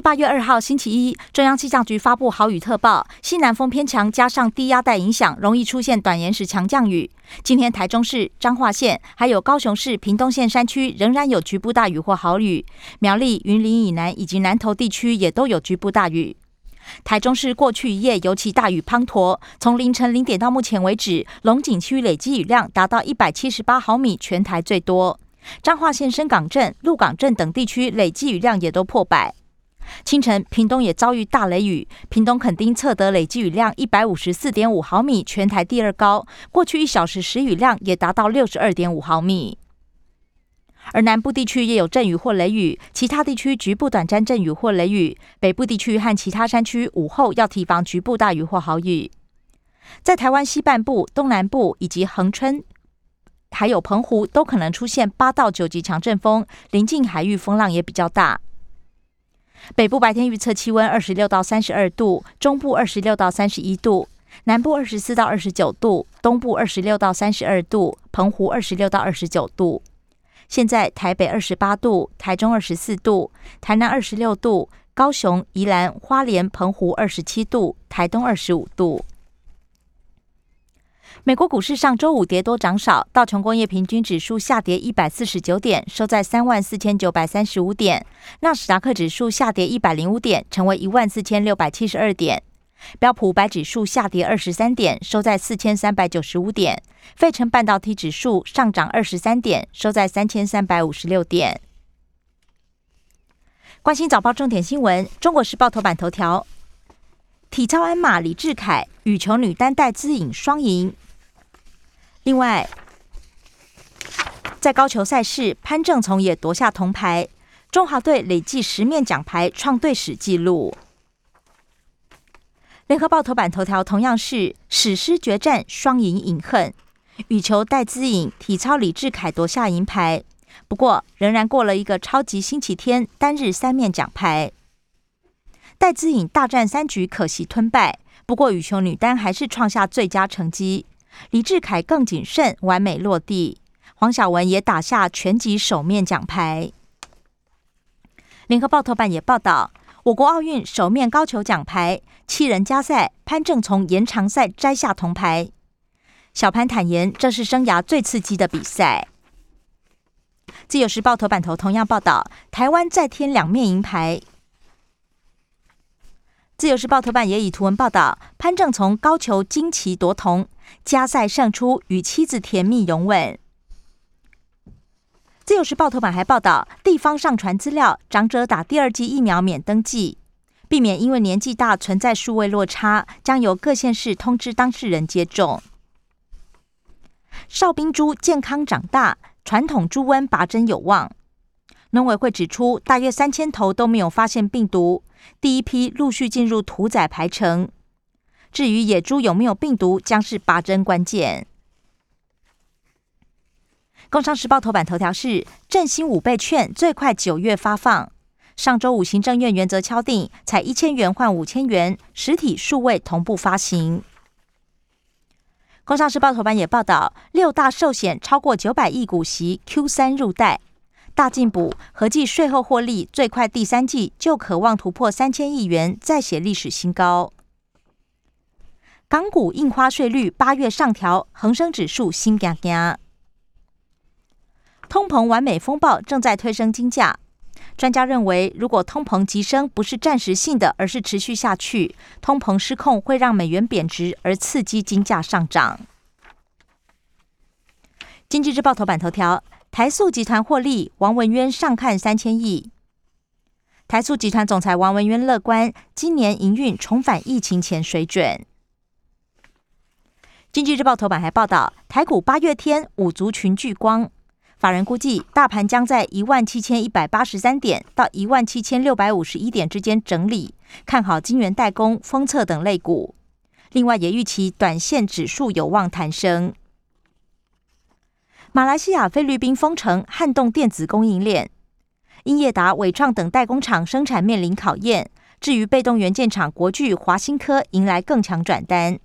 八月二号，星期一。中央气象局发布豪雨特报，西南风偏强，加上低压带影响，容易出现短延时强降雨。今天台中市、彰化县还有高雄市屏东县山区仍然有局部大雨或豪雨，苗栗、云林以南以及南投地区也都有局部大雨。台中市过去一夜尤其大雨滂沱，从凌晨零点到目前为止，龙井区累积雨量达到一百七十八毫米，全台最多。彰化县深港镇、鹿港镇等地区累积雨量也都破百。清晨，屏东也遭遇大雷雨，屏东垦丁测得累积雨量一百五十四点五毫米，全台第二高。过去一小时时雨量也达到六十二点五毫米。而南部地区也有阵雨或雷雨，其他地区局部短暂阵雨或雷雨。北部地区和其他山区午后要提防局部大雨或豪雨。在台湾西半部、东南部以及恒春，还有澎湖，都可能出现八到九级强阵风，临近海域风浪也比较大。北部白天预测气温二十六到三十二度，中部二十六到三十一度，南部二十四到二十九度，东部二十六到三十二度，澎湖二十六到二十九度。现在台北二十八度，台中二十四度，台南二十六度，高雄、宜兰花莲、澎湖二十七度，台东二十五度。美国股市上周五跌多涨少，道琼工业平均指数下跌一百四十九点，收在三万四千九百三十五点；纳斯达克指数下跌一百零五点，成为一万四千六百七十二点；标普五百指数下跌二十三点，收在四千三百九十五点；费城半导体指数上涨二十三点，收在三千三百五十六点。关心早报重点新闻，《中国时报》头版头条：体操鞍马李志凯，羽球女单戴资颖双赢。另外，在高球赛事，潘正从也夺下铜牌，中华队累计十面奖牌，创队史纪录。联合报头版头条同样是史诗决战，双赢饮恨，羽球戴资颖，体操李智凯夺下银牌。不过，仍然过了一个超级星期天，单日三面奖牌。戴资颖大战三局，可惜吞败。不过，羽球女单还是创下最佳成绩。李志凯更谨慎，完美落地。黄晓雯也打下全集首面奖牌。联合报头版也报道，我国奥运首面高球奖牌，七人加赛，潘正从延长赛摘下铜牌。小潘坦言，这是生涯最刺激的比赛。自由时报头版头同样报道，台湾再添两面银牌。自由时报头版也以图文报道，潘正从高球惊奇夺铜。加赛胜出，与妻子甜蜜拥吻。自由时报头版还报道，地方上传资料，长者打第二剂疫苗免登记，避免因为年纪大存在数位落差，将由各县市通知当事人接种。哨兵猪健康长大，传统猪瘟拔针有望。农委会指出，大约三千头都没有发现病毒，第一批陆续进入屠宰排程。至于野猪有没有病毒，将是拔针关键。工商时报头版头条是振兴五倍券最快九月发放。上周五行政院原则敲定，采一千元换五千元，实体数位同步发行。工商时报头版也报道，六大寿险超过九百亿股息 Q 三入袋，大进补，合计税后获利最快第三季就渴望突破三千亿元，再写历史新高。港股印花税率八月上调，恒生指数新加加。通膨完美风暴正在推升金价，专家认为，如果通膨急升不是暂时性的，而是持续下去，通膨失控会让美元贬值，而刺激金价上涨。经济日报头版头条：台塑集团获利，王文渊上看三千亿。台塑集团总裁王文渊乐观，今年营运重返疫情前水准。经济日报头版还报道，台股八月天五族群聚光，法人估计大盘将在一万七千一百八十三点到一万七千六百五十一点之间整理，看好金圆代工、封测等类股。另外也预期短线指数有望弹升。马来西亚、菲律宾封城撼动电子供应链英业达、伟创等代工厂生产面临考验。至于被动元件厂国巨、华新科迎来更强转单。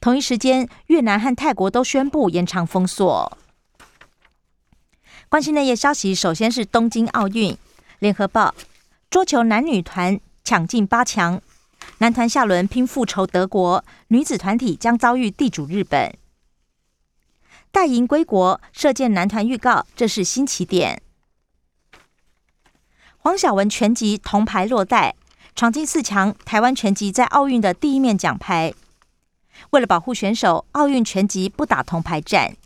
同一时间，越南和泰国都宣布延长封锁。关心内页消息，首先是东京奥运。联合报：桌球男女团抢进八强，男团下轮拼复仇德国，女子团体将遭遇地主日本。带银归国，射箭男团预告，这是新起点。黄晓雯全集铜牌落袋，闯进四强。台湾全集在奥运的第一面奖牌。为了保护选手，奥运全集不打铜牌战。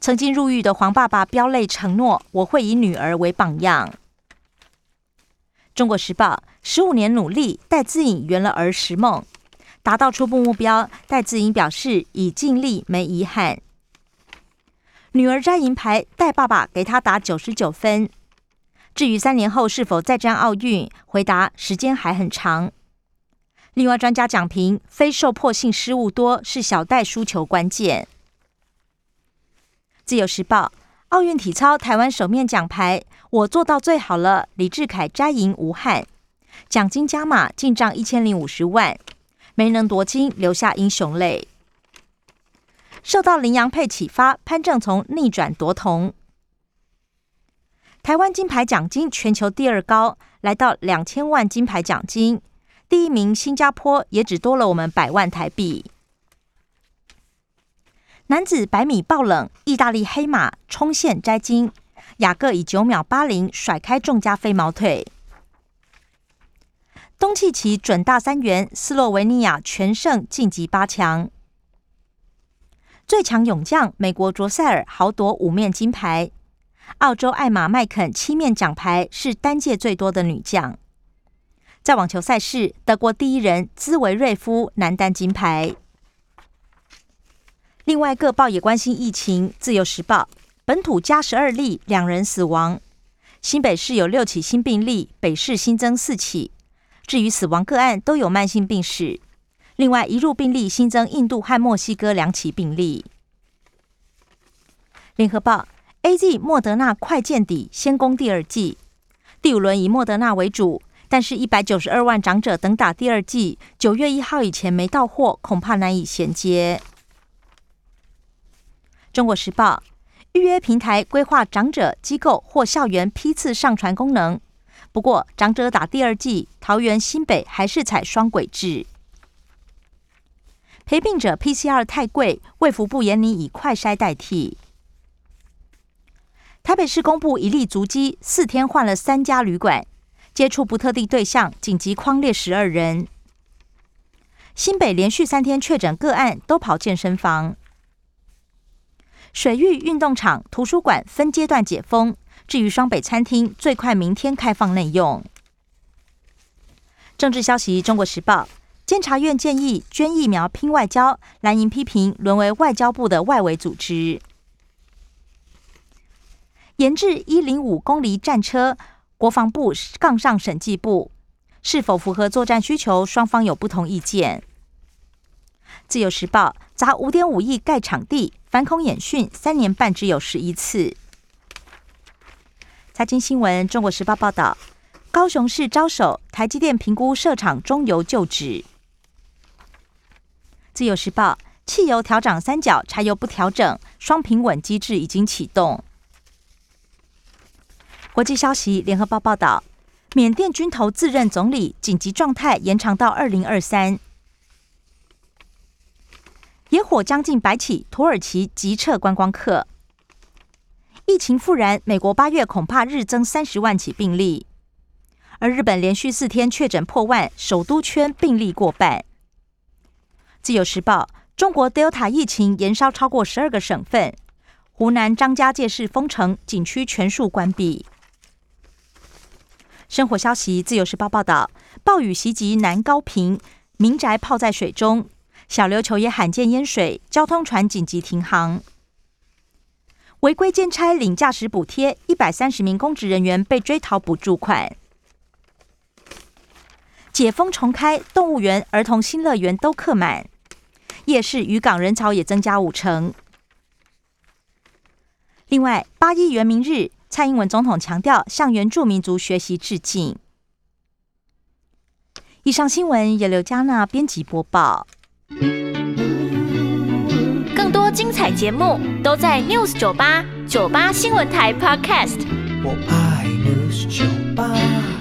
曾经入狱的黄爸爸飙泪承诺：“我会以女儿为榜样。”中国时报十五年努力，戴资颖圆了儿时梦，达到初步目标。戴资颖表示已尽力，没遗憾。女儿摘银牌，戴爸爸给她打九十九分。至于三年后是否再战奥运，回答时间还很长。另外，专家讲评非受迫性失误多是小戴输球关键。自由时报奥运体操台湾首面奖牌，我做到最好了。李志凯摘银无憾，奖金加码进账一千零五十万，没能夺金留下英雄泪。受到林洋配启发，潘正从逆转夺铜。台湾金牌奖金全球第二高，来到两千万金牌奖金。第一名新加坡也只多了我们百万台币。男子百米爆冷，意大利黑马冲线摘金，雅各以九秒八零甩开众家飞毛腿。东契奇准大三元，斯洛维尼亚全胜晋级八强。最强勇将美国卓塞尔豪夺五面金牌。澳洲艾玛麦肯七面奖牌是单届最多的女将。在网球赛事，德国第一人兹维瑞夫男单金牌。另外，各报也关心疫情。自由时报本土加十二例，两人死亡。新北市有六起新病例，北市新增四起。至于死亡个案，都有慢性病史。另外，一入病例新增印度和墨西哥两起病例。联合报。A Z 莫德纳快见底，先攻第二季。第五轮以莫德纳为主，但是一百九十二万长者等打第二季，九月一号以前没到货，恐怕难以衔接。中国时报预约平台规划长者机构或校园批次上传功能，不过长者打第二季，桃园新北还是采双轨制。陪病者 P C R 太贵，卫福部严拟以快筛代替。台北市公布一例足迹，四天换了三家旅馆，接触不特定对象，紧急框列十二人。新北连续三天确诊个案都跑健身房。水域运动场、图书馆分阶段解封，至于双北餐厅，最快明天开放内用。政治消息：中国时报监察院建议捐疫苗拼外交，蓝营批评沦为外交部的外围组织。研制一零五公里战车，国防部杠上审计部，是否符合作战需求？双方有不同意见。自由时报砸五点五亿盖场地，反恐演训三年半只有十一次。财经新闻，中国时报报道，高雄市招手，台积电评估设厂中油就职。自由时报汽油调涨三角，柴油不调整，双平稳机制已经启动。国际消息，联合报报道，缅甸军头自任总理，紧急状态延长到二零二三。野火将近百起，土耳其急撤观光客。疫情复燃，美国八月恐怕日增三十万起病例，而日本连续四天确诊破万，首都圈病例过半。自由时报，中国 Delta 疫情延烧超过十二个省份，湖南张家界市封城，景区全数关闭。生活消息：自由时报报道，暴雨袭击南高平，民宅泡在水中，小琉球也罕见淹水，交通船紧急停航。违规兼差领驾驶补贴，一百三十名公职人员被追讨补助款。解封重开，动物园、儿童新乐园都客满，夜市渔港人潮也增加五成。另外，八一元明日。蔡英文总统强调向原住民族学习致敬。以上新闻由刘嘉娜编辑播报。更多精彩节目都在 News 九八九八新闻台 Podcast。我爱 News 酒吧。